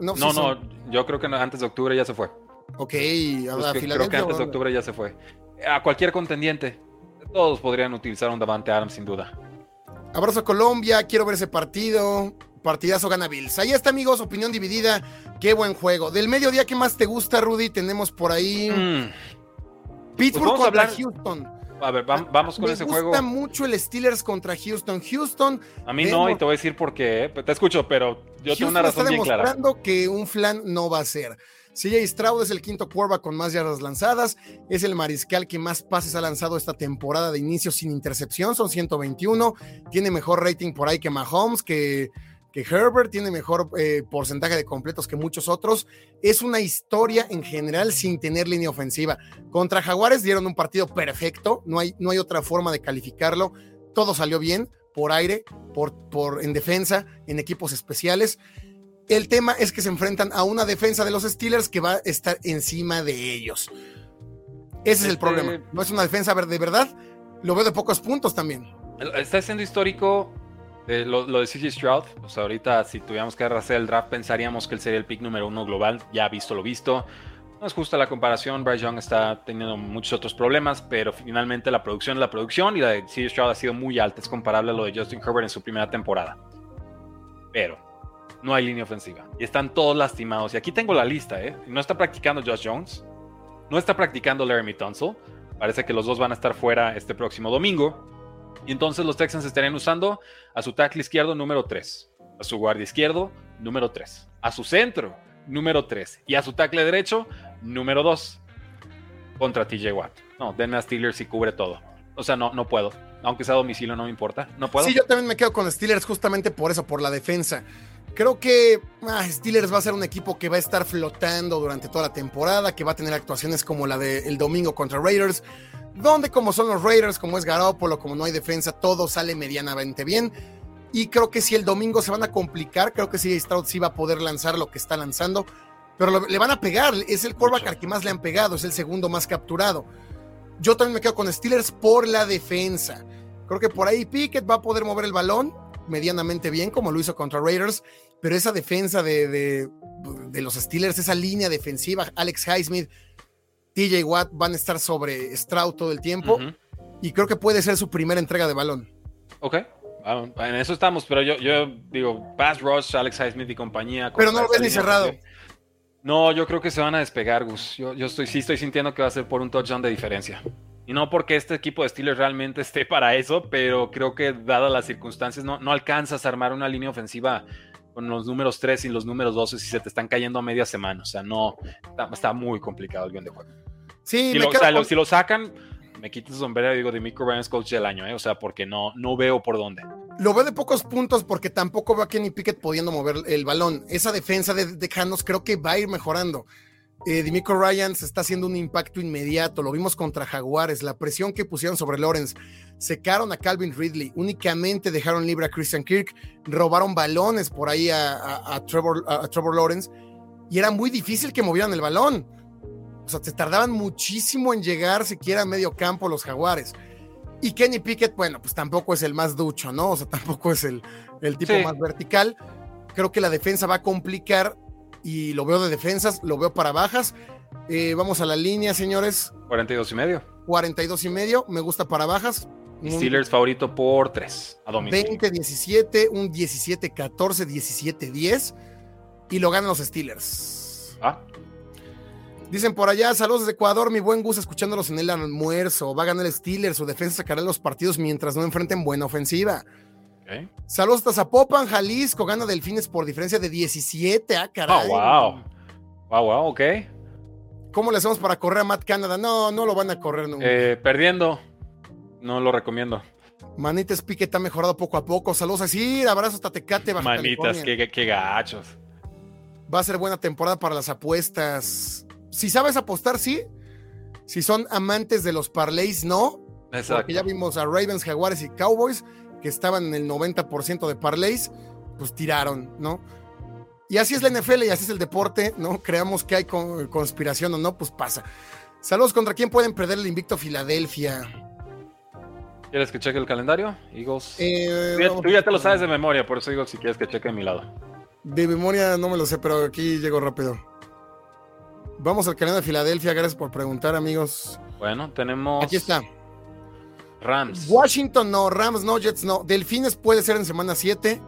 no, no, yo creo que antes de octubre ya se fue. Ok, a Creo que antes de octubre ya se fue. A cualquier contendiente. Todos podrían utilizar un Davante Adams sin duda. Abrazo a Colombia, quiero ver ese partido. Partidazo gana Bills. Ahí está, amigos, opinión dividida. Qué buen juego. Del mediodía, ¿qué más te gusta, Rudy? Tenemos por ahí. Mm. Pittsburgh pues contra Houston. A ver, vamos con ese juego. Me gusta mucho el Steelers contra Houston. Houston. A mí no, y te voy a decir por qué. ¿eh? Te escucho, pero yo tengo una razón bien clara. está demostrando que un flan no va a ser. CJ Stroud es el quinto quarterback con más yardas lanzadas. Es el mariscal que más pases ha lanzado esta temporada de inicio sin intercepción. Son 121. Tiene mejor rating por ahí que Mahomes, que que Herbert tiene mejor eh, porcentaje de completos que muchos otros. Es una historia en general sin tener línea ofensiva. Contra Jaguares dieron un partido perfecto, no hay, no hay otra forma de calificarlo. Todo salió bien, por aire, por, por, en defensa, en equipos especiales. El tema es que se enfrentan a una defensa de los Steelers que va a estar encima de ellos. Ese es el problema. No es una defensa de verdad. Lo veo de pocos puntos también. Está siendo histórico lo, de CJ Stroud, pues ahorita si tuviéramos que hacer el draft pensaríamos que él sería el pick número uno global, ya visto lo visto. No es justa la comparación, Bryce Young está teniendo muchos otros problemas, pero finalmente la producción es la producción y la de CJ Stroud ha sido muy alta, es comparable a lo de Justin Herbert en su primera temporada. Pero no hay línea ofensiva y están todos lastimados. Y aquí tengo la lista, ¿eh? No está practicando Josh Jones, no está practicando Laramie Tunsil, parece que los dos van a estar fuera este próximo domingo. Y entonces los Texans estarían usando a su tackle izquierdo número 3, a su guardia izquierdo número 3, a su centro número 3 y a su tackle derecho número 2 contra TJ Watt. No, denme a Steelers y cubre todo. O sea, no, no puedo. Aunque sea domicilio, no me importa. No puedo. Sí, yo también me quedo con Steelers justamente por eso, por la defensa. Creo que ah, Steelers va a ser un equipo que va a estar flotando durante toda la temporada, que va a tener actuaciones como la del domingo contra Raiders, donde como son los Raiders, como es Garoppolo, como no hay defensa, todo sale medianamente bien. Y creo que si el domingo se van a complicar, creo que sí Stroud sí va a poder lanzar lo que está lanzando, pero le van a pegar. Es el quarterback al que más le han pegado, es el segundo más capturado. Yo también me quedo con Steelers por la defensa. Creo que por ahí Pickett va a poder mover el balón medianamente bien, como lo hizo contra Raiders, pero esa defensa de, de, los Steelers, esa línea defensiva, Alex Highsmith, TJ Watt van a estar sobre Stroud todo el tiempo, y creo que puede ser su primera entrega de balón. Ok. en eso estamos, pero yo, yo digo, Pass Rush, Alex Highsmith y compañía. Pero no lo ves ni cerrado. No, yo creo que se van a despegar, Gus. Yo, yo estoy, sí estoy sintiendo que va a ser por un touchdown de diferencia. Y no porque este equipo de Steelers realmente esté para eso, pero creo que dadas las circunstancias no, no alcanzas a armar una línea ofensiva con los números 3 y los números 12 si se te están cayendo a media semana. O sea, no, está, muy complicado el guion de juego. Sí, si, lo, si lo sacan, me quito su sombrero y digo de Micro Ryan coach del año, ¿eh? o sea, porque no, no veo por dónde. Lo veo de pocos puntos porque tampoco veo a Kenny Pickett pudiendo mover el balón. Esa defensa de, de creo que va a ir mejorando. Eh, Dimico Ryan se está haciendo un impacto inmediato. Lo vimos contra Jaguares. La presión que pusieron sobre Lawrence. Secaron a Calvin Ridley. Únicamente dejaron libre a Christian Kirk. Robaron balones por ahí a, Trevor, a, Trevor, Lawrence. Y era muy difícil que movieran el balón. O sea, se tardaban muchísimo en llegar siquiera a medio campo los Jaguares. Y Kenny Pickett, bueno, pues tampoco es el más ducho, ¿no? O sea, tampoco es el, el tipo más vertical. Creo que la defensa va a complicar y lo veo de defensas, lo veo para bajas. Eh, vamos a la línea, señores. 42 y medio. 42 y medio, me gusta para bajas. Steelers favorito por 3 a domicilio. 20-17, un 17-14, 17-10 y lo ganan los Steelers. Ah. Dicen por allá, saludos desde Ecuador, mi buen gusto escuchándolos en el almuerzo. Va a ganar el Steelers, su defensa sacará los partidos mientras no enfrenten buena ofensiva. Saludos hasta Zapopan, Jalisco, gana Delfines por diferencia de 17. Ah, caray. Oh, wow. Wow, wow, ok. ¿Cómo le hacemos para correr a Matt Canada? No, no lo van a correr nunca. Eh, perdiendo. No lo recomiendo. Manitas Piquet ha mejorado poco a poco. Saludos así, abrazo hasta Tecate, Manitas, qué, qué gachos. Va a ser buena temporada para las apuestas. Si sabes apostar, sí. Si son amantes de los parlays, no. Exacto. Porque ya vimos a Ravens, Jaguares y Cowboys que estaban en el 90% de parlays, pues tiraron, ¿no? Y así es la NFL y así es el deporte, ¿no? Creamos que hay conspiración o no, pues pasa. Saludos, ¿contra quién pueden perder el invicto Filadelfia? ¿Quieres que cheque el calendario? Eagles. Eh, tú, ya, te lo sabes de memoria, por eso digo si quieres que cheque a mi lado. De memoria no me lo sé, pero aquí llego rápido. Vamos al calendario de Filadelfia, gracias por preguntar, amigos. Bueno, tenemos. Aquí está. Rams. Washington no, Rams no, Jets no. Delfines puede ser en semana 7.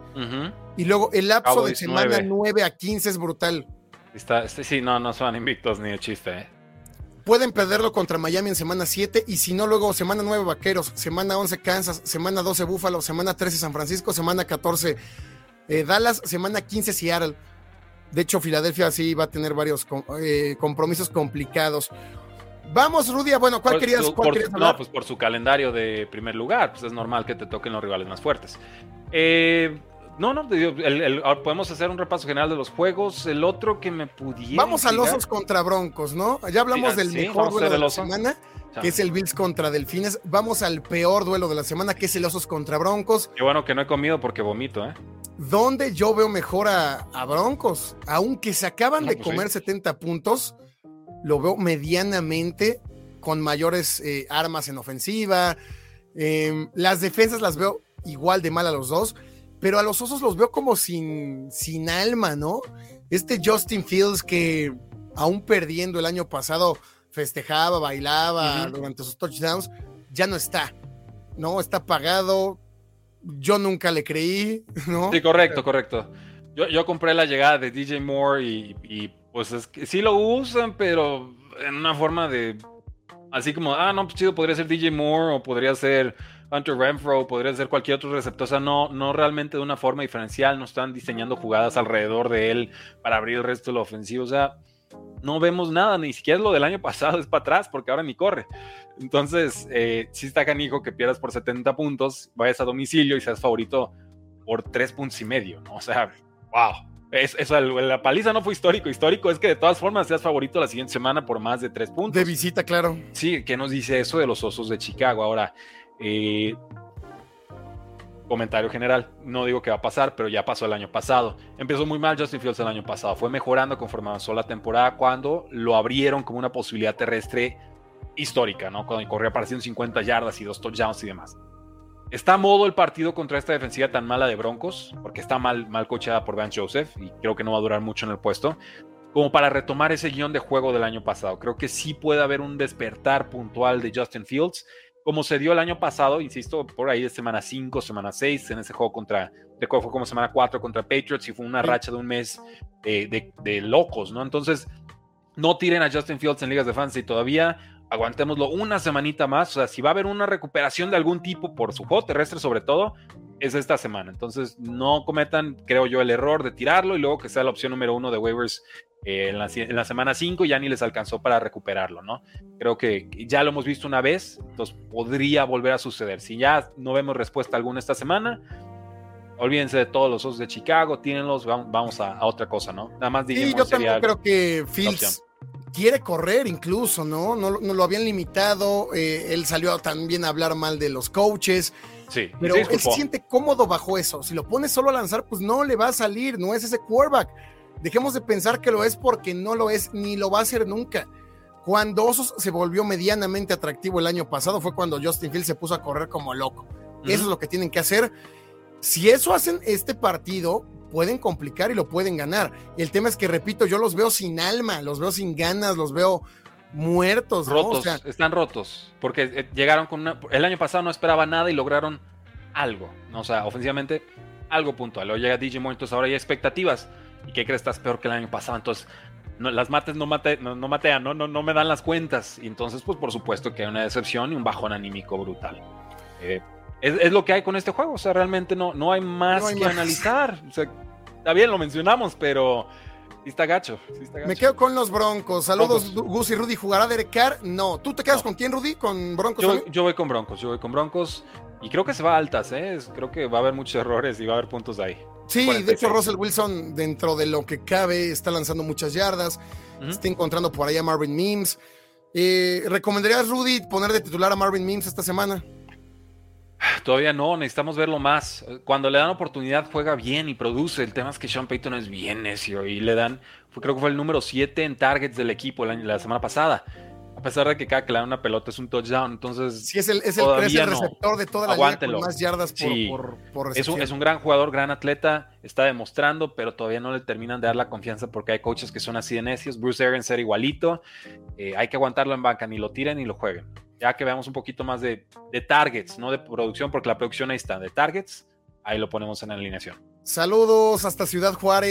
Y luego el lapso de semana 9. a 15 es brutal. Está, este, sí, no, no son invictos ni de chiste. ¿eh? Pueden perderlo contra Miami en semana 7 y si no, luego semana 9 Vaqueros, semana 11 Kansas, semana 12 Buffalo, semana 13 San Francisco, semana 14 eh, Dallas, semana 15 Seattle. De hecho, Filadelfia sí va a tener varios eh, compromisos complicados. Vamos, Rudia. Bueno, ¿cuál, querías, No, pues por su calendario de primer lugar. Pues es normal que te toquen los rivales más fuertes. Eh, no, no, podemos hacer un repaso general de los juegos. El otro que me pudiera. Vamos a Osos contra Broncos, ¿no? Ya hablamos del mejor duelo de la semana, que es el Bills contra Delfines. Vamos al peor duelo de la semana, que es el Osos contra Broncos. Qué bueno que no he comido porque vomito, ¿eh? ¿Dónde yo veo mejor a, Broncos? Aunque se acaban de pues comer 70 puntos lo veo medianamente con mayores eh, armas en ofensiva. Em, las defensas las veo igual de mal a los dos, pero a los osos los veo como sin, sin alma, ¿no? Este Justin Fields que aún perdiendo el año pasado festejaba, bailaba durante sus touchdowns, ya no está, ¿no? Está apagado. Yo nunca le creí, ¿no? Sí, correcto, correcto. Yo, compré la llegada de DJ Moore y pues es que sí lo usan, pero en una forma de. Así como, ah, no, pues chido, podría ser DJ Moore o podría ser Hunter Renfro, podría ser cualquier otro receptor. O sea, no, no realmente de una forma diferencial, no están diseñando jugadas alrededor de él para abrir el resto de la ofensiva. O sea, no vemos nada, ni siquiera lo del año pasado es para atrás, porque ahora ni corre. Entonces, eh, si está canijo que pierdas por 70 puntos, vayas a domicilio y seas favorito por 3 puntos y medio, ¿no? O sea, Wow. Es, la paliza no fue histórico. Histórico es que de todas formas seas favorito la siguiente semana por más de tres puntos. De visita, claro. Sí, ¿qué nos dice eso de los osos de Chicago? Ahora, eh, comentario general, no digo que va a pasar, pero ya pasó el año pasado. Empezó muy mal Justin Fields el año pasado. Fue mejorando conforme avanzó la temporada cuando lo abrieron como una posibilidad terrestre histórica, ¿no? Cuando corría para 150 yardas y dos touchdowns y demás. Está a modo el partido contra esta defensiva tan mala de Broncos, porque está mal, mal coachada por Vance Joseph y creo que no va a durar mucho en el puesto, como para retomar ese guion de juego del año pasado. Creo que sí puede haber un despertar puntual de Justin Fields, como se dio el año pasado, insisto, por ahí de semana 5, semana 6, en ese juego contra, fue como semana 4 contra Patriots y fue una racha de un mes de, de locos, ¿no? Entonces, no tiren a Justin Fields en ligas de fantasy todavía aguantémoslo una semanita más. O sea, si va a haber una recuperación de algún tipo por su juego terrestre, sobre todo, es esta semana. Entonces, no cometan, creo yo, el error de tirarlo y luego que sea la opción número uno de waivers eh, en, la, semana 5 ya ni les alcanzó para recuperarlo, ¿no? Creo que ya lo hemos visto una vez, entonces podría volver a suceder. Si ya no vemos respuesta alguna esta semana, olvídense de todos los osos de Chicago, tírenlos, vamos, a, otra cosa, ¿no? Nada más Sí, yo también creo que Fields quiere correr incluso, ¿no? No, lo habían limitado, eh, él salió también a hablar mal de los coaches. Sí, pero él se siente cómodo bajo eso. Si lo pones solo a lanzar, pues no le va a salir, no es ese quarterback. Dejemos de pensar que lo es porque no lo es ni lo va a hacer nunca. Cuando Osos se volvió medianamente atractivo el año pasado fue cuando Justin Field se puso a correr como loco. Eso es lo que tienen que hacer. Si eso hacen este partido, pueden complicar y lo pueden ganar. El tema es que, repito, yo los veo sin alma, los veo sin ganas, los veo muertos. Rotos, están rotos, porque eh, llegaron con una... El año pasado no esperaba nada y lograron algo, ¿no? o sea, ofensivamente algo puntual. Luego llega DJ Moore, entonces ahora hay expectativas. ¿Y qué crees? Estás peor que el año pasado, entonces no, las mates no, mate, no, matean, no, no, no me dan las cuentas. Y entonces, pues por supuesto que hay una decepción y un bajón anímico brutal. Eh, es, lo que hay con este juego. O sea, realmente no, no hay más que analizar. O sea, está bien, lo mencionamos, pero sí está gacho. Me quedo con los Broncos. Saludos, Gus y Rudy. ¿Jugará Derek Carr? No. ¿Tú te quedas con quién, Rudy? ¿Con Broncos? Yo, voy con Broncos. Yo voy con Broncos. Y creo que se va a altas, ¿eh? Creo que va a haber muchos errores y va a haber puntos ahí. Sí, de hecho, Russell Wilson, dentro de lo que cabe, está lanzando muchas yardas. Está encontrando por ahí a Marvin Mims. Eh, ¿Recomendarías, Rudy, poner de titular a Marvin Mims esta semana? Todavía no, necesitamos verlo más. Cuando le dan oportunidad juega bien y produce. El tema es que Sean Payton es bien necio y le dan, creo que fue el número 7 en targets del equipo la semana pasada. A pesar de que cada que le dan una pelota es un touchdown, entonces. Sí, es el, es el, receptor de toda la liga con más yardas por, por, es, un, es un, gran jugador, gran atleta, está demostrando, pero todavía no le terminan de dar la confianza porque hay coaches que son así de necios. Bruce Arians era igualito. Eh, hay que aguantarlo en banca, ni lo tiren ni lo jueguen ya que veamos un poquito más de, targets, no de producción, porque la producción ahí está, de targets, ahí lo ponemos en alineación. Saludos hasta Ciudad Juárez.